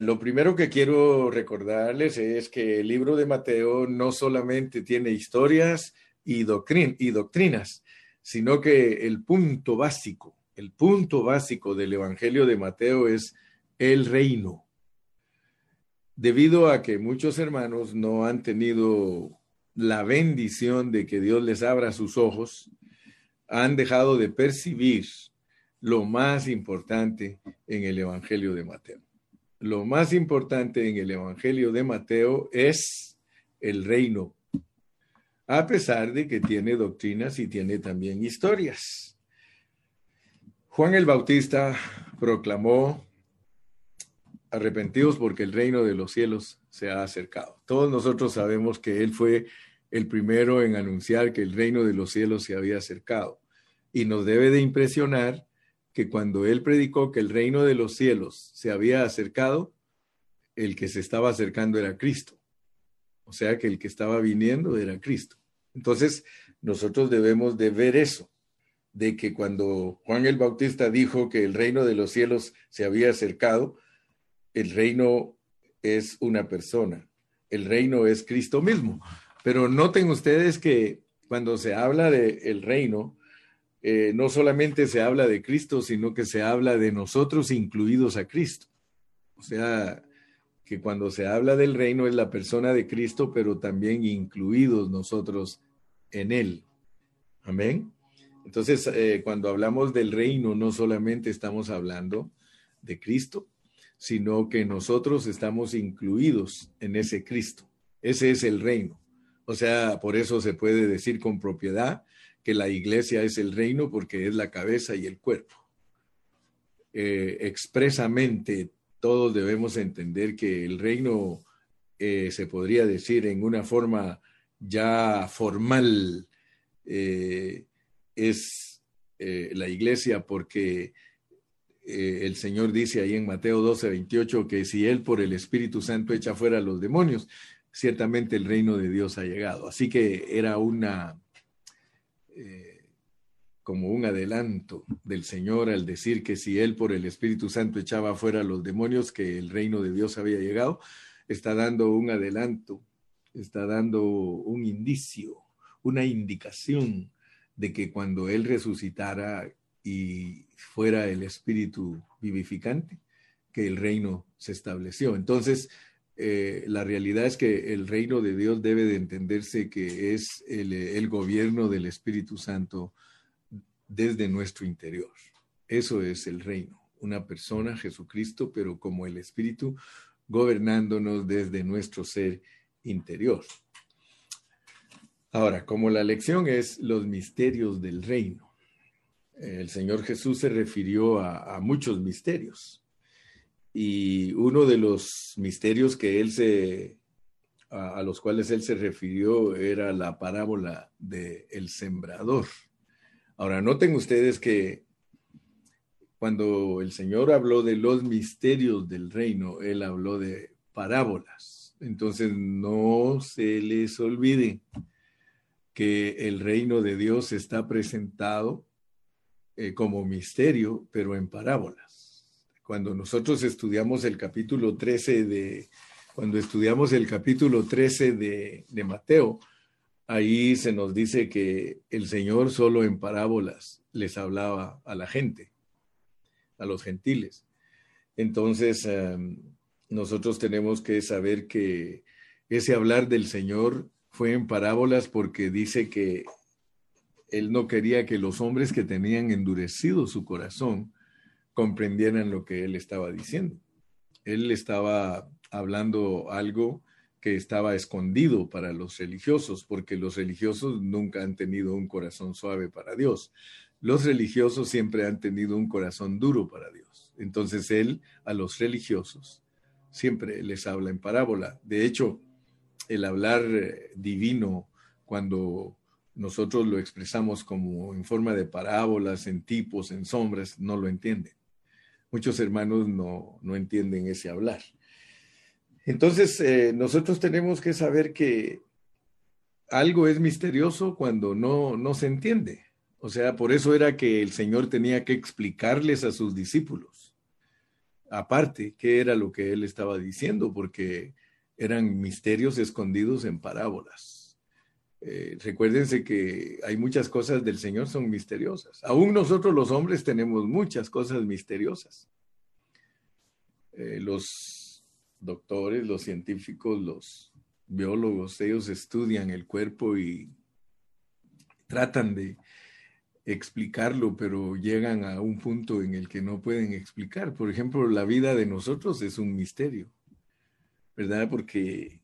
Lo primero que quiero recordarles es que el libro de Mateo no solamente tiene historias y, doctrinas, sino que el punto básico, el punto básico del Evangelio de Mateo es el reino. Debido a que muchos hermanos no han tenido la bendición de que Dios les abra sus ojos, han dejado de percibir lo más importante en el Evangelio de Mateo. Lo más importante en el Evangelio de Mateo es el reino, a pesar de que tiene doctrinas y tiene también historias. Juan el Bautista proclamó arrepentidos porque el reino de los cielos se ha acercado. Todos nosotros sabemos que Él fue el primero en anunciar que el reino de los cielos se había acercado. Y nos debe de impresionar que cuando Él predicó que el reino de los cielos se había acercado, el que se estaba acercando era Cristo. O sea que el que estaba viniendo era Cristo. Entonces, nosotros debemos de ver eso, de que cuando Juan el Bautista dijo que el reino de los cielos se había acercado, el reino es una persona, el reino es Cristo mismo. Pero noten ustedes que cuando se habla del el reino, eh, no solamente se habla de Cristo, sino que se habla de nosotros incluidos a Cristo. O sea, que cuando se habla del reino es la persona de Cristo, pero también incluidos nosotros en él. Amén. Entonces, eh, cuando hablamos del reino, no solamente estamos hablando de Cristo, sino que nosotros estamos incluidos en ese Cristo. Ese es el reino. O sea, por eso se puede decir con propiedad que la iglesia es el reino porque es la cabeza y el cuerpo. Eh, expresamente, todos debemos entender que el reino eh, se podría decir en una forma ya formal eh, es la iglesia porque el Señor dice ahí en Mateo 12, 28 que si Él por el Espíritu Santo echa fuera a los demonios, ciertamente el reino de Dios ha llegado. Así que era una, eh, como un adelanto del Señor al decir que si Él por el Espíritu Santo echaba fuera a los demonios, que el reino de Dios había llegado, está dando un adelanto, está dando un indicio, una indicación de que cuando Él resucitara y fuera el espíritu vivificante, que el reino se estableció. Entonces, eh, la realidad es que el reino de Dios debe de entenderse que es el, el gobierno del Espíritu Santo desde nuestro interior. Eso es el reino, una persona, Jesucristo, pero como el Espíritu gobernándonos desde nuestro ser interior. Ahora, como la lección es los misterios del reino, el Señor Jesús se refirió a, muchos misterios. Y uno de los misterios que él se, a, los cuales él se refirió era la parábola del el sembrador. Ahora, noten ustedes que cuando el Señor habló de los misterios del reino, él habló de parábolas. Entonces, no se les olvide que el reino de Dios está presentado eh, como misterio, pero en parábolas. Cuando nosotros estudiamos el capítulo 13 de, cuando estudiamos el capítulo 13 de, de Mateo, ahí se nos dice que el Señor solo en parábolas les hablaba a la gente, a los gentiles. Entonces, nosotros tenemos que saber que ese hablar del Señor fue en parábolas porque dice que él no quería que los hombres que tenían endurecido su corazón comprendieran lo que él estaba diciendo. Él estaba hablando algo que estaba escondido para los religiosos, porque los religiosos nunca han tenido un corazón suave para Dios. Los religiosos siempre han tenido un corazón duro para Dios. Entonces él a los religiosos siempre les habla en parábola. De hecho, el hablar eh, divino cuando nosotros lo expresamos como en forma de parábolas, en tipos, en sombras, no lo entienden. Muchos hermanos no, entienden ese hablar. Entonces, eh, nosotros tenemos que saber que algo es misterioso cuando no, no se entiende. O sea, por eso era que el Señor tenía que explicarles a sus discípulos. aparte qué era lo que él estaba diciendo, porque eran misterios escondidos en parábolas. Eh, recuérdense que hay muchas cosas del Señor son misteriosas. Aún nosotros los hombres tenemos muchas cosas misteriosas. Eh, los doctores, los científicos, los biólogos, ellos estudian el cuerpo y tratan de explicarlo, pero llegan a un punto en el que no pueden explicar. Por ejemplo, la vida de nosotros es un misterio, ¿verdad? Porque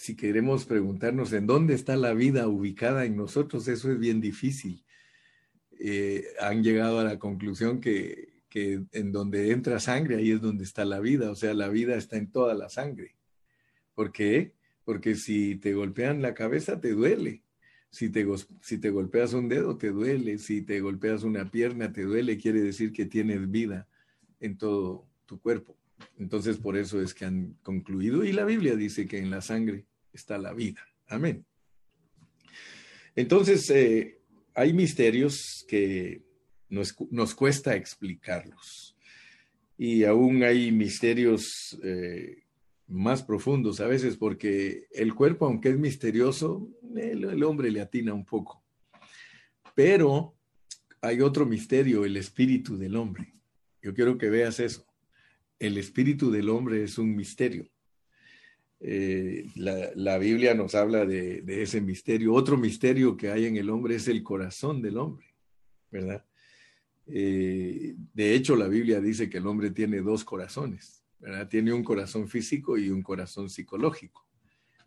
si queremos preguntarnos en dónde está la vida ubicada en nosotros, eso es bien difícil. Eh, han llegado a la conclusión que, que en donde entra sangre, ahí es donde está la vida, o sea, la vida está en toda la sangre. ¿Por qué? Porque si te golpean la cabeza, te duele si te, si te golpeas un dedo, te duele. Si te golpeas una pierna, te duele. Quiere decir que tienes vida en todo tu cuerpo. Entonces, por eso es que han concluido. Y la Biblia dice que en la sangre está la vida. Amén. Entonces, eh, hay misterios que nos, cuesta explicarlos. Y aún hay misterios eh, más profundos a veces, porque el cuerpo, aunque es misterioso, el, hombre le atina un poco. Pero hay otro misterio, el espíritu del hombre. Yo quiero que veas eso. El espíritu del hombre es un misterio. Eh, la, Biblia nos habla de, ese misterio. Otro misterio que hay en el hombre es el corazón del hombre, ¿verdad? Eh, de hecho, la Biblia dice que el hombre tiene dos corazones tiene un corazón físico y un corazón psicológico.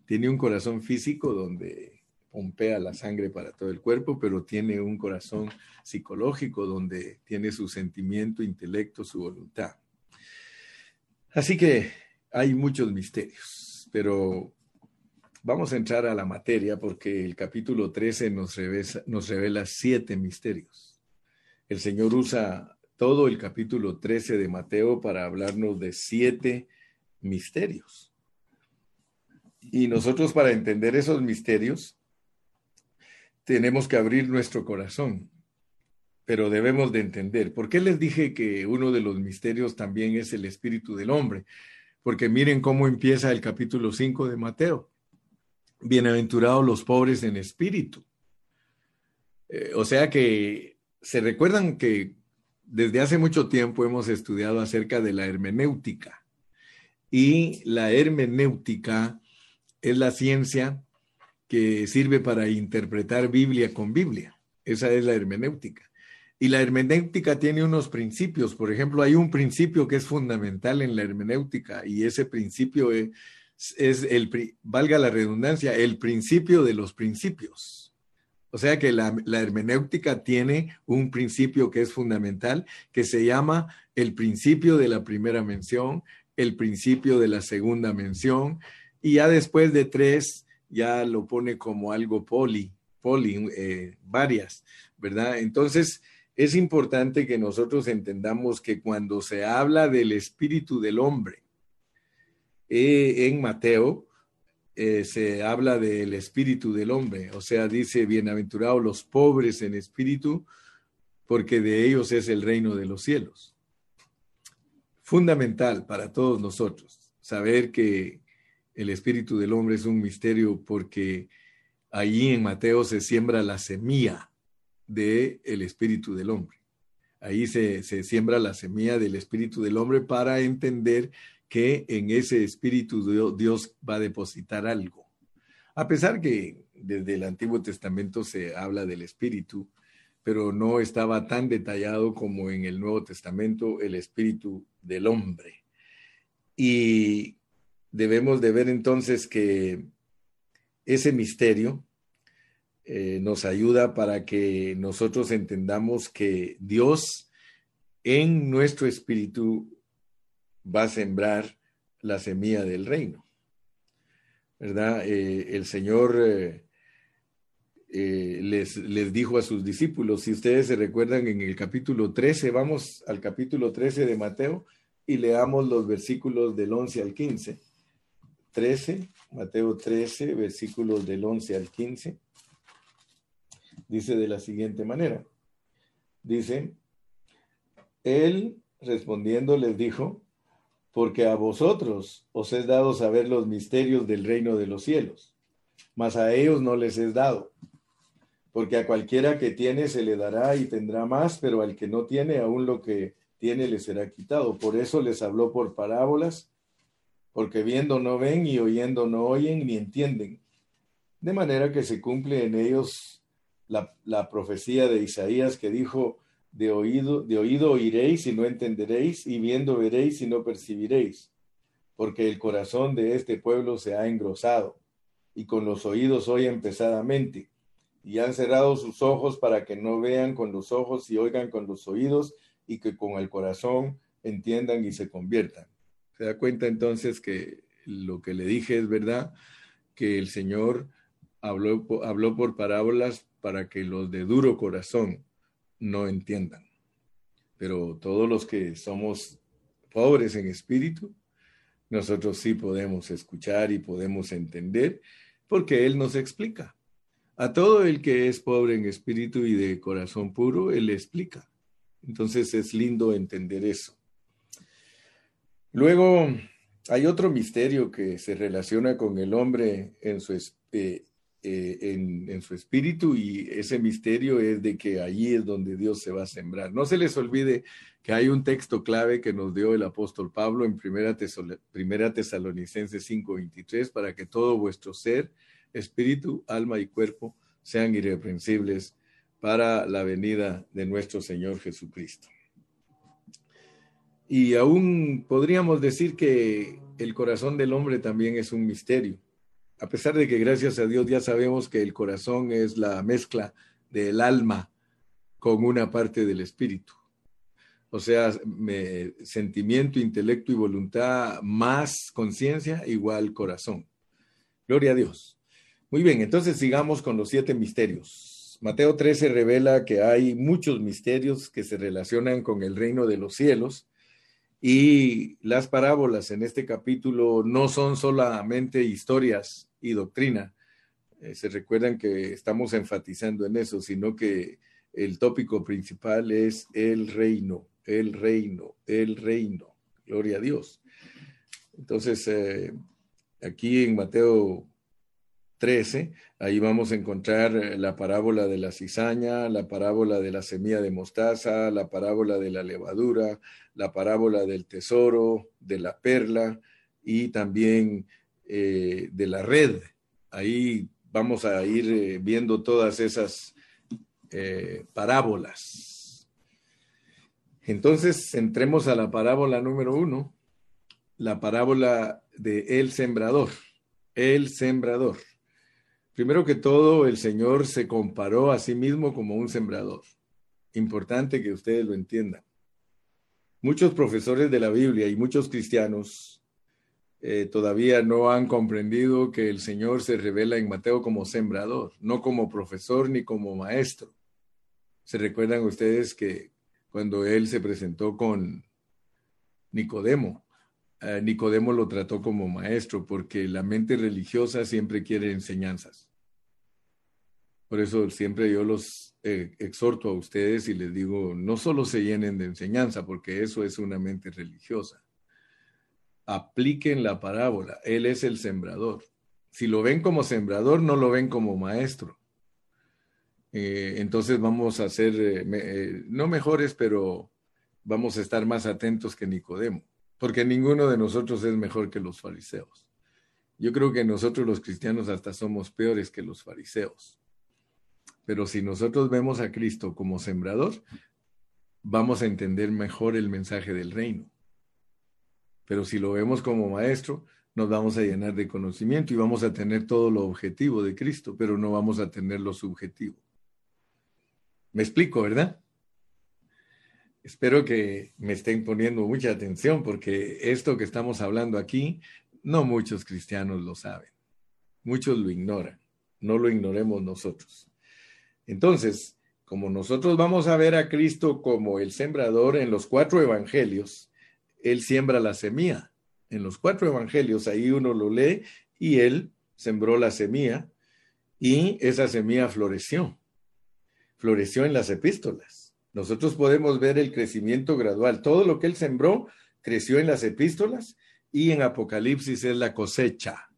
Tiene un corazón físico donde pompea la sangre para todo el cuerpo, pero tiene un corazón psicológico donde tiene su sentimiento, intelecto, su voluntad. Así que hay muchos misterios, pero vamos a entrar a la materia porque el capítulo 13 nos revela, nos revela siete misterios. El Señor usa todo el capítulo 13 de Mateo para hablarnos de siete misterios. Y nosotros para entender esos misterios tenemos que abrir nuestro corazón, pero debemos de entender. ¿Por qué les dije que uno de los misterios también es el espíritu del hombre? Porque miren cómo empieza el capítulo 5 de Mateo. Bienaventurados los pobres en espíritu. Eh, o sea que se recuerdan que desde hace mucho tiempo hemos estudiado acerca de la hermenéutica y la hermenéutica es la ciencia que sirve para interpretar Biblia con Biblia. Esa es la hermenéutica. Y la hermenéutica tiene unos principios. Por ejemplo, hay un principio que es fundamental en la hermenéutica y ese principio es, es el, valga la redundancia, el principio de los principios. O sea que la, hermenéutica tiene un principio que es fundamental, que se llama el principio de la primera mención, el principio de la segunda mención, y ya después de tres, ya lo pone como algo poli, poli, eh, varias, ¿verdad? Entonces, es importante que nosotros entendamos que cuando se habla del espíritu del hombre eh, en Mateo, eh, se habla del espíritu del hombre, o sea, dice, bienaventurados los pobres en espíritu, porque de ellos es el reino de los cielos. Fundamental para todos nosotros saber que el espíritu del hombre es un misterio porque allí en Mateo se siembra la semilla del el espíritu del hombre. Ahí se, se siembra la semilla del espíritu del hombre para entender que en ese espíritu Dios va a depositar algo. A pesar que desde el Antiguo Testamento se habla del espíritu, pero no estaba tan detallado como en el Nuevo Testamento el espíritu del hombre. Y debemos de ver entonces que ese misterio eh, nos ayuda para que nosotros entendamos que Dios en nuestro espíritu va a sembrar la semilla del reino. ¿Verdad? Eh, el Señor eh, les, les dijo a sus discípulos, si ustedes se recuerdan en el capítulo 13, vamos al capítulo 13 de Mateo y leamos los versículos del 11 al 15. 13, Mateo 13, versículos del 11 al 15. Dice de la siguiente manera. Dice, Él respondiendo les dijo, porque a vosotros os es dado saber los misterios del reino de los cielos, mas a ellos no les es dado. Porque a cualquiera que tiene se le dará y tendrá más, pero al que no tiene, aún lo que tiene le será quitado. Por eso les habló por parábolas, porque viendo no ven y oyendo no oyen ni entienden. De manera que se cumple en ellos la, profecía de Isaías que dijo, de oído, de oído oiréis y no entenderéis, y viendo veréis y no percibiréis, porque el corazón de este pueblo se ha engrosado, y con los oídos oyen pesadamente, y han cerrado sus ojos para que no vean con los ojos y oigan con los oídos, y que con el corazón entiendan y se conviertan. Se da cuenta entonces que lo que le dije es verdad, que el Señor habló, habló por parábolas para que los de duro corazón no entiendan. Pero todos los que somos pobres en espíritu, nosotros sí podemos escuchar y podemos entender porque Él nos explica. A todo el que es pobre en espíritu y de corazón puro, Él explica. Entonces es lindo entender eso. Luego hay otro misterio que se relaciona con el hombre en su, eh, en, su espíritu y ese misterio es de que allí es donde Dios se va a sembrar. No se les olvide que hay un texto clave que nos dio el apóstol Pablo en Primera, primera Tesalonicenses 5:23 para que todo vuestro ser, espíritu, alma y cuerpo sean irreprensibles para la venida de nuestro Señor Jesucristo. Y aún podríamos decir que el corazón del hombre también es un misterio a pesar de que gracias a Dios ya sabemos que el corazón es la mezcla del alma con una parte del espíritu. O sea, sentimiento, intelecto y voluntad más conciencia igual corazón. Gloria a Dios. Muy bien, entonces sigamos con los siete misterios. Mateo 13 revela que hay muchos misterios que se relacionan con el reino de los cielos y las parábolas en este capítulo no son solamente historias y doctrina. Eh, se recuerdan que estamos enfatizando en eso, sino que el tópico principal es el reino, el reino, el reino. Gloria a Dios. Entonces, eh, aquí en Mateo 13, ahí vamos a encontrar eh, la parábola de la cizaña, la parábola de la semilla de mostaza, la parábola de la levadura, la parábola del tesoro, de la perla y también eh, de la red. Ahí vamos a ir eh, viendo todas esas parábolas. Entonces, entremos a la parábola número uno, la parábola de el sembrador, el sembrador. Primero que todo, el Señor se comparó a sí mismo como un sembrador. Importante que ustedes lo entiendan. Muchos profesores de la Biblia y muchos cristianos eh, todavía no han comprendido que el Señor se revela en Mateo como sembrador, no como profesor ni como maestro. ¿Se recuerdan ustedes que cuando Él se presentó con Nicodemo, Nicodemo lo trató como maestro porque la mente religiosa siempre quiere enseñanzas. Por eso siempre yo los eh, exhorto a ustedes y les digo, no solo se llenen de enseñanza, porque eso es una mente religiosa. Apliquen la parábola. Él es el sembrador. Si lo ven como sembrador, no lo ven como maestro. Eh, entonces vamos a ser, eh, no mejores, pero vamos a estar más atentos que Nicodemo porque ninguno de nosotros es mejor que los fariseos. Yo creo que nosotros los cristianos hasta somos peores que los fariseos. Pero si nosotros vemos a Cristo como sembrador, vamos a entender mejor el mensaje del reino. Pero si lo vemos como maestro, nos vamos a llenar de conocimiento y vamos a tener todo lo objetivo de Cristo, pero no vamos a tener lo subjetivo. Me explico, ¿verdad? Espero que me estén poniendo mucha atención porque esto que estamos hablando aquí, no muchos cristianos lo saben. Muchos lo ignoran. No lo ignoremos nosotros. Entonces, como nosotros vamos a ver a Cristo como el sembrador en los cuatro evangelios, Él siembra la semilla. En los cuatro evangelios, ahí uno lo lee y Él sembró la semilla y esa semilla floreció. Floreció en las epístolas nosotros podemos ver el crecimiento gradual. Todo lo que él sembró creció en las epístolas y en Apocalipsis es la cosecha.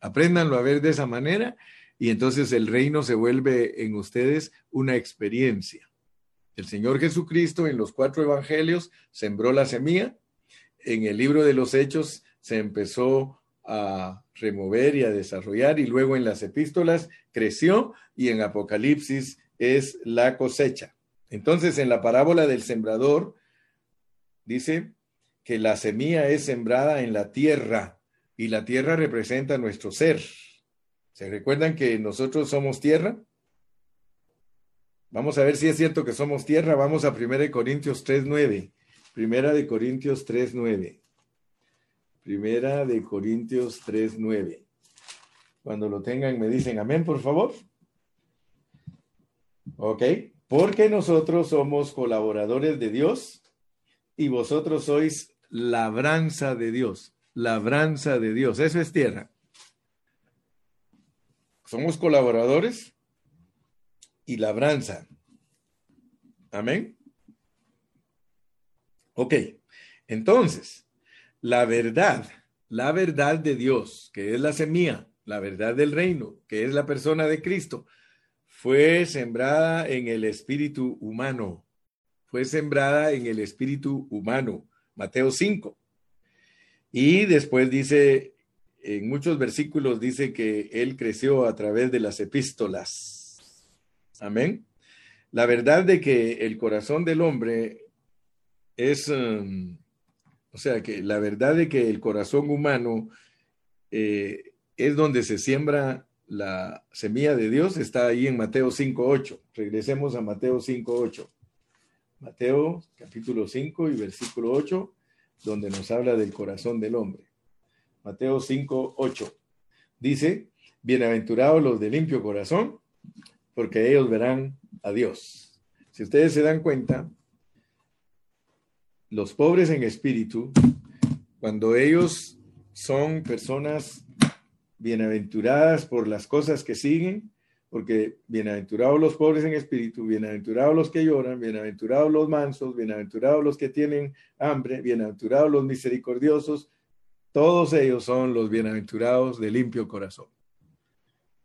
Apréndanlo a ver de esa manera y entonces el reino se vuelve en ustedes una experiencia. El Señor Jesucristo en los cuatro evangelios sembró la semilla, en el libro de los hechos se empezó a remover y a desarrollar y luego en las epístolas creció y en Apocalipsis es la cosecha. Entonces en la parábola del sembrador dice que la semilla es sembrada en la tierra y la tierra representa nuestro ser. ¿Se recuerdan que nosotros somos tierra? Vamos a ver si es cierto que somos tierra. Vamos a 1 Corintios 3.9. Primera de Corintios 3.9. Primera de Corintios 3.9. Cuando lo tengan me dicen amén, por favor. Ok. Porque nosotros somos colaboradores de Dios y vosotros sois labranza de Dios. Labranza de Dios. Eso es tierra. Somos colaboradores y labranza. Amén. Ok, entonces, la verdad, la verdad de Dios, que es la semilla, la verdad del reino, que es la persona de Cristo, fue sembrada en el espíritu humano. Fue sembrada en el espíritu humano. Mateo 5. Y después dice, en muchos versículos dice que él creció a través de las epístolas. Amén. La verdad de que el corazón del hombre es, um, o sea, que la verdad de que el corazón humano eh, es donde se siembra la semilla de Dios, está ahí en Mateo 5.8. Regresemos a Mateo 5.8. Mateo capítulo 5 y versículo 8, donde nos habla del corazón del hombre. Mateo 5.8. Dice, bienaventurados los de limpio corazón, porque ellos verán a Dios. Si ustedes se dan cuenta, los pobres en espíritu, cuando ellos son personas bienaventuradas por las cosas que siguen, porque bienaventurados los pobres en espíritu, bienaventurados los que lloran, bienaventurados los mansos, bienaventurados los que tienen hambre, bienaventurados los misericordiosos, todos ellos son los bienaventurados de limpio corazón.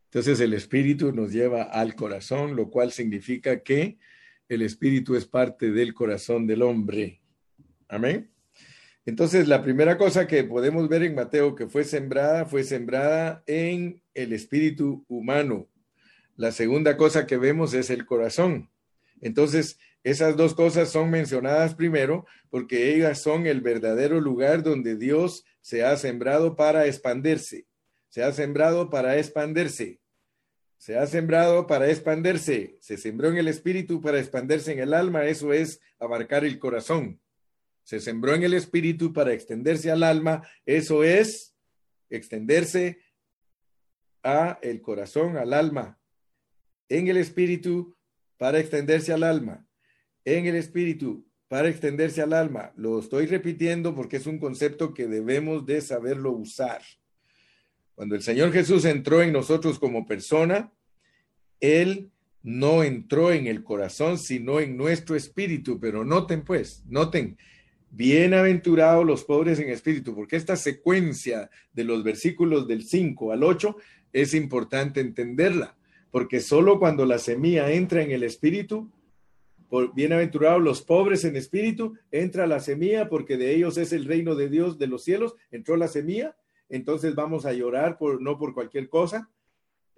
Entonces el espíritu nos lleva al corazón, lo cual significa que el espíritu es parte del corazón del hombre. Amén. Entonces la primera cosa que podemos ver en Mateo que fue sembrada fue sembrada en el espíritu humano. La segunda cosa que vemos es el corazón. Entonces, esas dos cosas son mencionadas primero porque ellas son el verdadero lugar donde Dios se ha sembrado para expandirse se ha sembrado para expandirse. Se ha sembrado para expandirse. Se sembró en el espíritu para expandirse en el alma. Eso es abarcar el corazón. Se sembró en el espíritu para extenderse al alma. Eso es extenderse a el corazón, al alma. En el espíritu para extenderse al alma. En el espíritu para extenderse al alma. Lo estoy repitiendo porque es un concepto que debemos de saberlo usar. Cuando el Señor Jesús entró en nosotros como persona, Él no entró en el corazón, sino en nuestro espíritu. Pero noten pues, noten, bienaventurados los pobres en espíritu, porque esta secuencia de los versículos del 5 al 8 es importante entenderla, porque solo cuando la semilla entra en el espíritu, por bienaventurados los pobres en espíritu, entra la semilla, porque de ellos es el reino de Dios de los cielos, entró la semilla entonces vamos a llorar por no por cualquier cosa,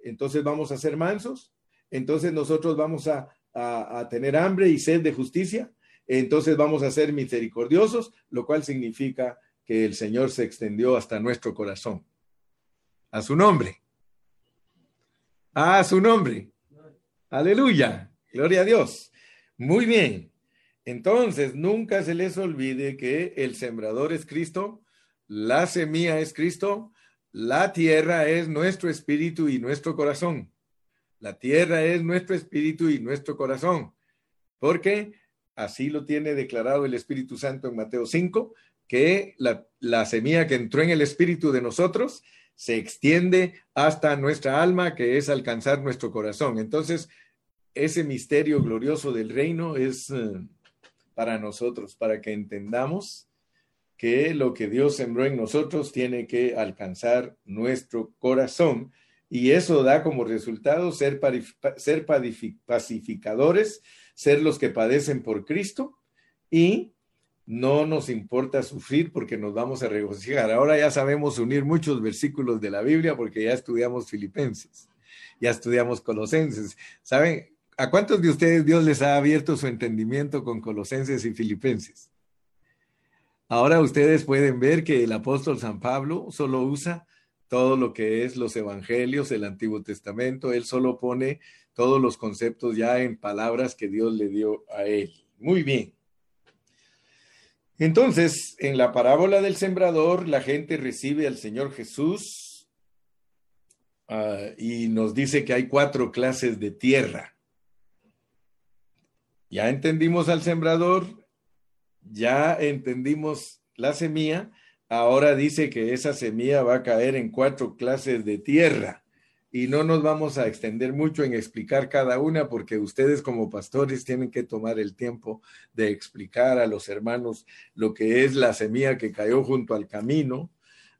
entonces vamos a ser mansos, entonces nosotros vamos a, a, tener hambre y sed de justicia, entonces vamos a ser misericordiosos, lo cual significa que el Señor se extendió hasta nuestro corazón. A su nombre. A su nombre. Aleluya. Gloria a Dios. Muy bien. Entonces, nunca se les olvide que el sembrador es Cristo, la semilla es Cristo, la tierra es nuestro espíritu y nuestro corazón. La tierra es nuestro espíritu y nuestro corazón, porque así lo tiene declarado el Espíritu Santo en Mateo 5, que la, la semilla que entró en el espíritu de nosotros se extiende hasta nuestra alma, que es alcanzar nuestro corazón. Entonces, ese misterio glorioso del reino es eh, para nosotros, para que entendamos que lo que Dios sembró en nosotros tiene que alcanzar nuestro corazón y eso da como resultado ser, ser pacificadores, ser los que padecen por Cristo y no nos importa sufrir porque nos vamos a regocijar. Ahora ya sabemos unir muchos versículos de la Biblia porque ya estudiamos Filipenses, ya estudiamos Colosenses. ¿Saben? ¿A cuántos de ustedes Dios les ha abierto su entendimiento con Colosenses y Filipenses? Ahora ustedes pueden ver que el apóstol San Pablo solo usa todo lo que es los evangelios, el Antiguo Testamento, él solo pone todos los conceptos ya en palabras que Dios le dio a él. Muy bien. Entonces, en la parábola del sembrador, la gente recibe al Señor Jesús uh, y nos dice que hay cuatro clases de tierra. Ya entendimos al sembrador, ya entendimos la semilla, ahora dice que esa semilla va a caer en cuatro clases de tierra y no nos vamos a extender mucho en explicar cada una porque ustedes como pastores tienen que tomar el tiempo de explicar a los hermanos lo que es la semilla que cayó junto al camino,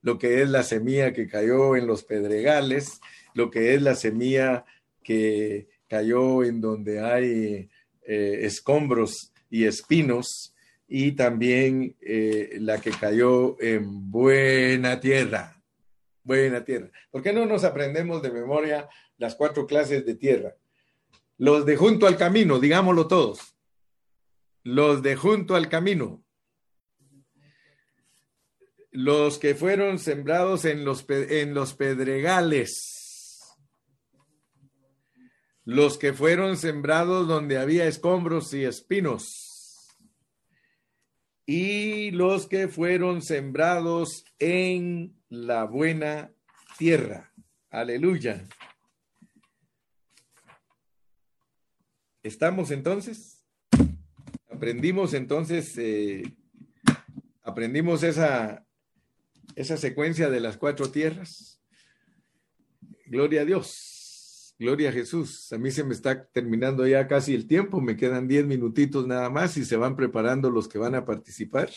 lo que es la semilla que cayó en los pedregales, lo que es la semilla que cayó en donde hay eh, escombros y espinos y también eh, la que cayó en buena tierra buena tierra. ¿Por qué no nos aprendemos de memoria las cuatro clases de tierra? Los de junto al camino, digámoslo todos. Los de junto al camino. Los que fueron sembrados en los, en los pedregales. Los que fueron sembrados donde había escombros y espinos y los que fueron sembrados en la buena tierra. Aleluya. ¿Estamos entonces? Aprendimos entonces, eh, aprendimos esa, esa secuencia de las cuatro tierras. Gloria a Dios, gloria a Jesús. A mí se me está terminando ya casi el tiempo, me quedan diez minutitos nada más y se van preparando los que van a participar.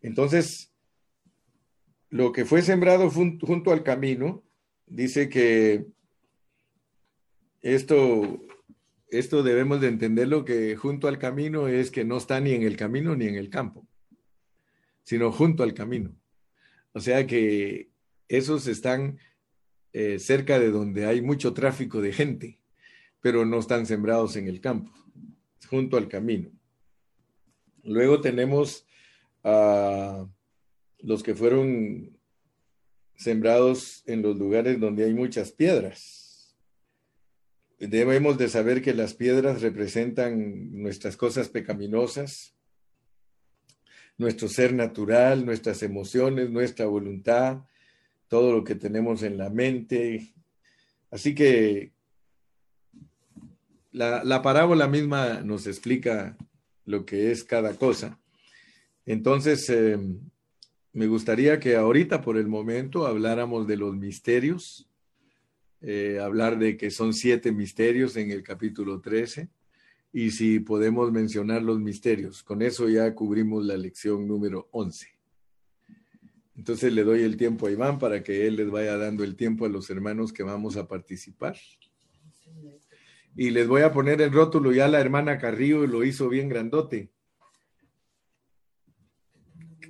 Entonces, lo que fue sembrado junto al camino, dice que esto, esto debemos de entenderlo que junto al camino es que no está ni en el camino ni en el campo, sino junto al camino. O sea que esos están eh, cerca de donde hay mucho tráfico de gente, pero no están sembrados en el campo, junto al camino. Luego tenemos a los que fueron sembrados en los lugares donde hay muchas piedras. Debemos de saber que las piedras representan nuestras cosas pecaminosas, nuestro ser natural, nuestras emociones, nuestra voluntad, todo lo que tenemos en la mente. Así que la, la parábola misma nos explica lo que es cada cosa. Entonces, eh, me gustaría que ahorita, por el momento, habláramos de los misterios, eh, hablar de que son siete misterios en el capítulo 13, y si podemos mencionar los misterios. Con eso ya cubrimos la lección número 11. Entonces le doy el tiempo a Iván para que él les vaya dando el tiempo a los hermanos que vamos a participar. Y les voy a poner el rótulo, ya la hermana Carrillo lo hizo bien grandote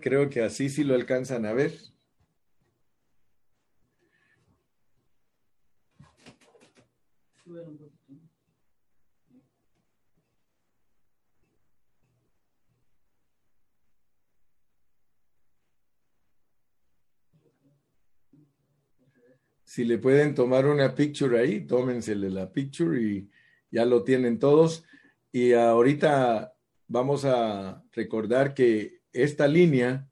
creo que así sí lo alcanzan a ver. Si le pueden tomar una picture ahí, tómensele la picture y ya lo tienen todos. Y ahorita vamos a recordar que esta línea,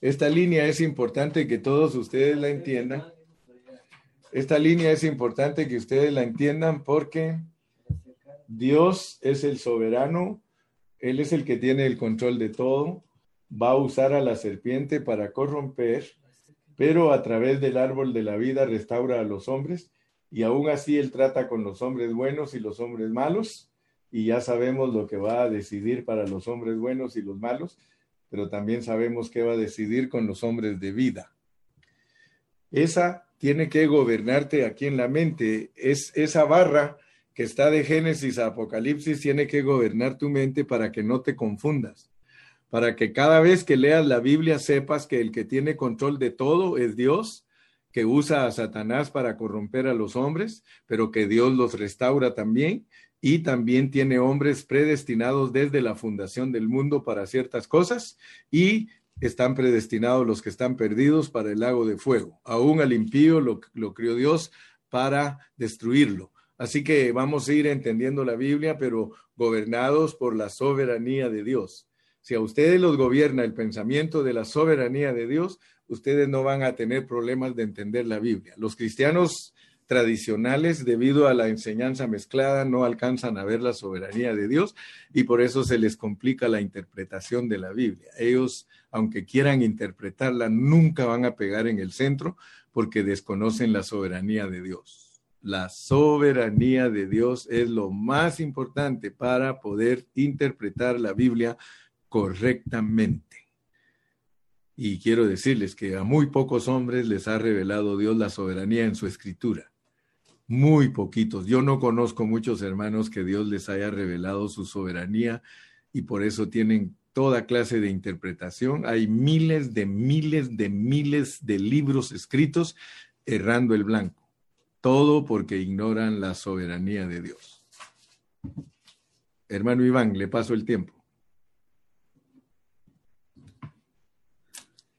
esta línea es importante que todos ustedes la entiendan. Esta línea es importante que ustedes la entiendan porque Dios es el soberano, Él es el que tiene el control de todo, va a usar a la serpiente para corromper, pero a través del árbol de la vida restaura a los hombres y aún así Él trata con los hombres buenos y los hombres malos, y ya sabemos lo que va a decidir para los hombres buenos y los malos, pero también sabemos qué va a decidir con los hombres de vida. Esa tiene que gobernarte aquí en la mente, es esa barra que está de Génesis a Apocalipsis tiene que gobernar tu mente para que no te confundas, para que cada vez que leas la Biblia sepas que el que tiene control de todo es Dios, que usa a Satanás para corromper a los hombres, pero que Dios los restaura también y también tiene hombres predestinados desde la fundación del mundo para ciertas cosas y están predestinados los que están perdidos para el lago de fuego. Aún al impío lo, lo crió Dios para destruirlo. Así que vamos a ir entendiendo la Biblia, pero gobernados por la soberanía de Dios. Si a ustedes los gobierna el pensamiento de la soberanía de Dios, ustedes no van a tener problemas de entender la Biblia. Los cristianos tradicionales, debido a la enseñanza mezclada, no alcanzan a ver la soberanía de Dios y por eso se les complica la interpretación de la Biblia. Ellos, aunque quieran interpretarla, nunca van a pegar en el centro porque desconocen la soberanía de Dios la soberanía de Dios es lo más importante para poder interpretar la Biblia correctamente. Y quiero decirles que a muy pocos hombres les ha revelado Dios la soberanía en su escritura. Muy poquitos. Yo no conozco muchos hermanos que Dios les haya revelado su soberanía y por eso tienen toda clase de interpretación. Hay miles de miles de miles de libros escritos errando el blanco todo porque ignoran la soberanía de Dios. Hermano Iván, le paso el tiempo.